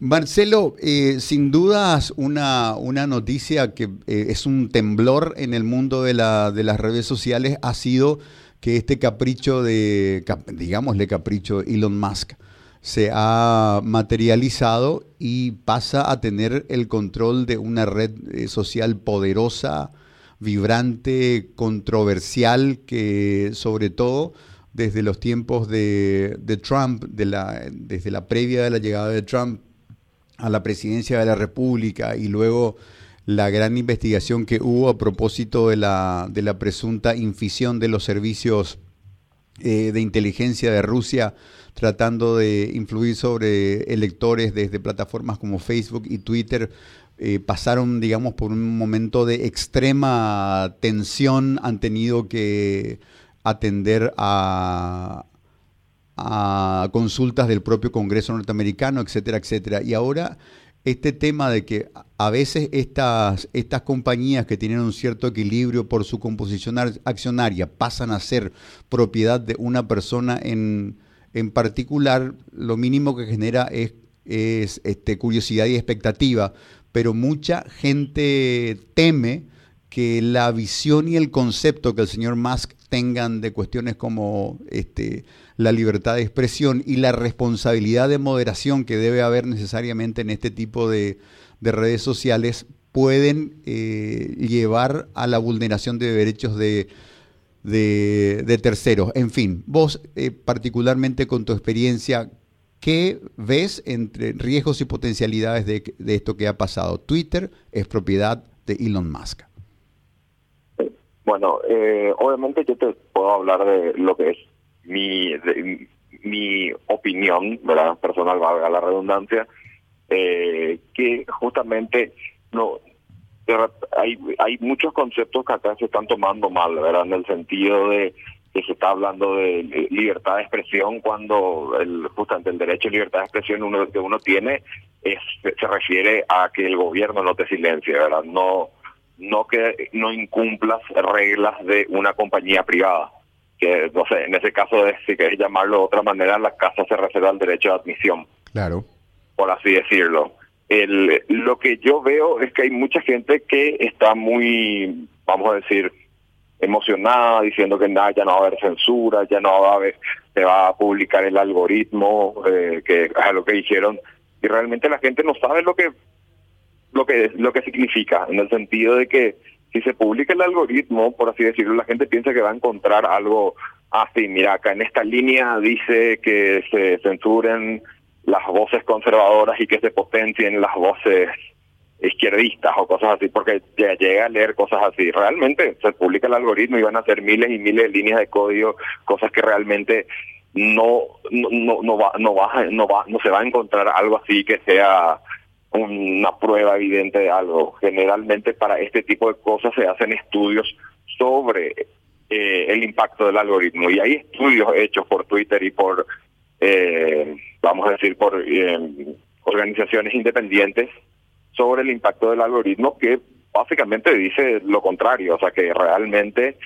Marcelo, eh, sin dudas una, una noticia que eh, es un temblor en el mundo de, la, de las redes sociales ha sido que este capricho de, digámosle capricho Elon Musk, se ha materializado y pasa a tener el control de una red eh, social poderosa, vibrante, controversial, que sobre todo desde los tiempos de, Trump, de la, desde la previa de la llegada de Trump, a la presidencia de la República y luego la gran investigación que hubo a propósito de la, de la presunta infisión de los servicios eh, de inteligencia de Rusia tratando de influir sobre electores desde plataformas como Facebook y Twitter, eh, pasaron, digamos, por un momento de extrema tensión, han tenido que atender a, a consultas del propio Congreso norteamericano, etcétera, etcétera. Y ahora este tema de que a veces estas, estas compañías que tienen un cierto equilibrio por su composición accionaria pasan a ser propiedad de una persona en, en particular, lo mínimo que genera es, es este, curiosidad y expectativa, pero mucha gente teme que la visión y el concepto que el señor Musk tengan de cuestiones como este, la libertad de expresión y la responsabilidad de moderación que debe haber necesariamente en este tipo de, redes sociales pueden eh, llevar a la vulneración de derechos de, terceros. En fin, vos eh, particularmente con tu experiencia, ¿qué ves entre riesgos y potencialidades de, de esto que ha pasado? Twitter es propiedad de Elon Musk. Bueno, eh, obviamente yo te puedo hablar de lo que es mi mi opinión, ¿verdad? Personal, valga la redundancia, eh, que justamente no hay hay muchos conceptos que acá se están tomando mal, ¿verdad? En el sentido de que se está hablando de libertad de expresión cuando el, justamente el derecho a libertad de expresión uno que uno tiene es se refiere a que el gobierno no te silencie, ¿verdad? No no que no incumplas reglas de una compañía privada. Que, no sé, en ese caso, es, si querés llamarlo de otra manera, la casa se reserva el derecho de admisión. Claro. Por así decirlo. El, lo que yo veo es que hay mucha gente que está muy, vamos a decir, emocionada, diciendo que nada, ya no va a haber censura, ya no va a haber, se va a publicar el algoritmo, eh, que es lo que dijeron, y realmente la gente no sabe lo que lo que lo que significa, en el sentido de que si se publica el algoritmo, por así decirlo, la gente piensa que va a encontrar algo así. Mira, acá en esta línea dice que se censuren las voces conservadoras y que se potencien las voces izquierdistas o cosas así, porque llega a leer cosas así. Realmente se publica el algoritmo y van a ser miles y miles de líneas de código, cosas que realmente no no no, no va no va no va no se va a encontrar algo así que sea una prueba evidente de algo. Generalmente para este tipo de cosas se hacen estudios sobre eh, el impacto del algoritmo y hay estudios hechos por Twitter y por, eh, vamos a decir, por eh, organizaciones independientes sobre el impacto del algoritmo que básicamente dice lo contrario, o sea que realmente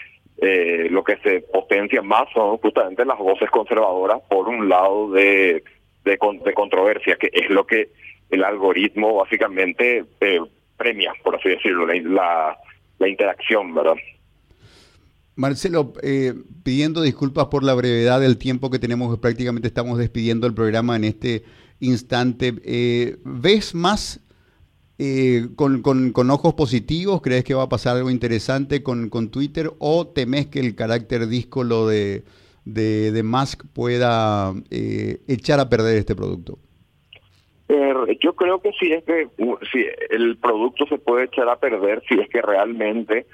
lo que se potencia más son justamente las voces conservadoras por un lado de, de controversia, que es lo que el algoritmo básicamente eh, premia, por así decirlo, la, interacción, ¿verdad? Marcelo, eh, pidiendo disculpas por la brevedad del tiempo que tenemos, prácticamente estamos despidiendo el programa en este instante. Eh, ¿Ves más con, con, ojos positivos? ¿Crees que va a pasar algo interesante con, Twitter? ¿O temes que el carácter díscolo de, de, de Musk pueda echar a perder este producto? Yo creo que si es que si el producto se puede echar a perder si es que realmente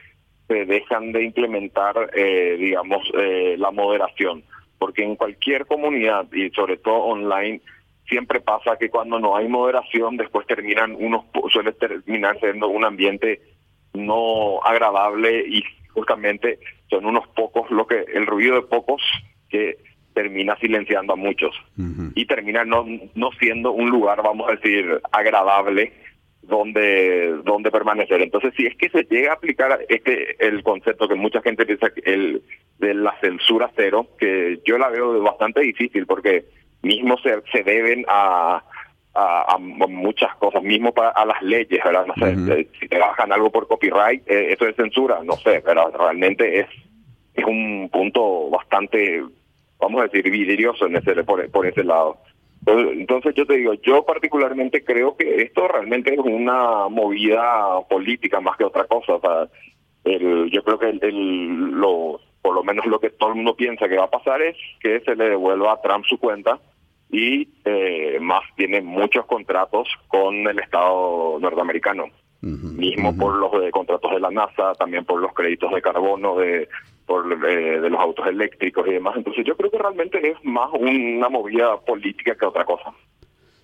se dejan de implementar, eh, digamos, eh, la moderación. Porque en cualquier comunidad y sobre todo online, siempre pasa que cuando no hay moderación, después terminan unos, suele terminar siendo un ambiente no agradable y justamente son unos pocos, lo que el ruido de pocos que termina silenciando a muchos y termina no, no siendo un lugar, vamos a decir, agradable donde donde permanecer. Entonces, si es que se llega a aplicar este el concepto que mucha gente piensa el de la censura cero, que yo la veo bastante difícil porque mismo se, se deben a, a, muchas cosas, mismo para a las leyes, ¿verdad? No sé, si te bajan algo por copyright, eh, eso es censura, no sé, pero realmente es, es un punto bastante, vamos a decir, vidrioso en ese, por, ese lado. Entonces yo te digo, yo particularmente creo que esto realmente es una movida política más que otra cosa. O sea, el, yo creo que el, lo, por lo menos lo que todo el mundo piensa que va a pasar es que se le devuelva a Trump su cuenta y eh, más tiene muchos contratos con el Estado norteamericano. Mismo por los de contratos de la NASA, también por los créditos de carbono, de por eh, de los autos eléctricos y demás. Entonces yo creo que realmente es más una movida política que otra cosa.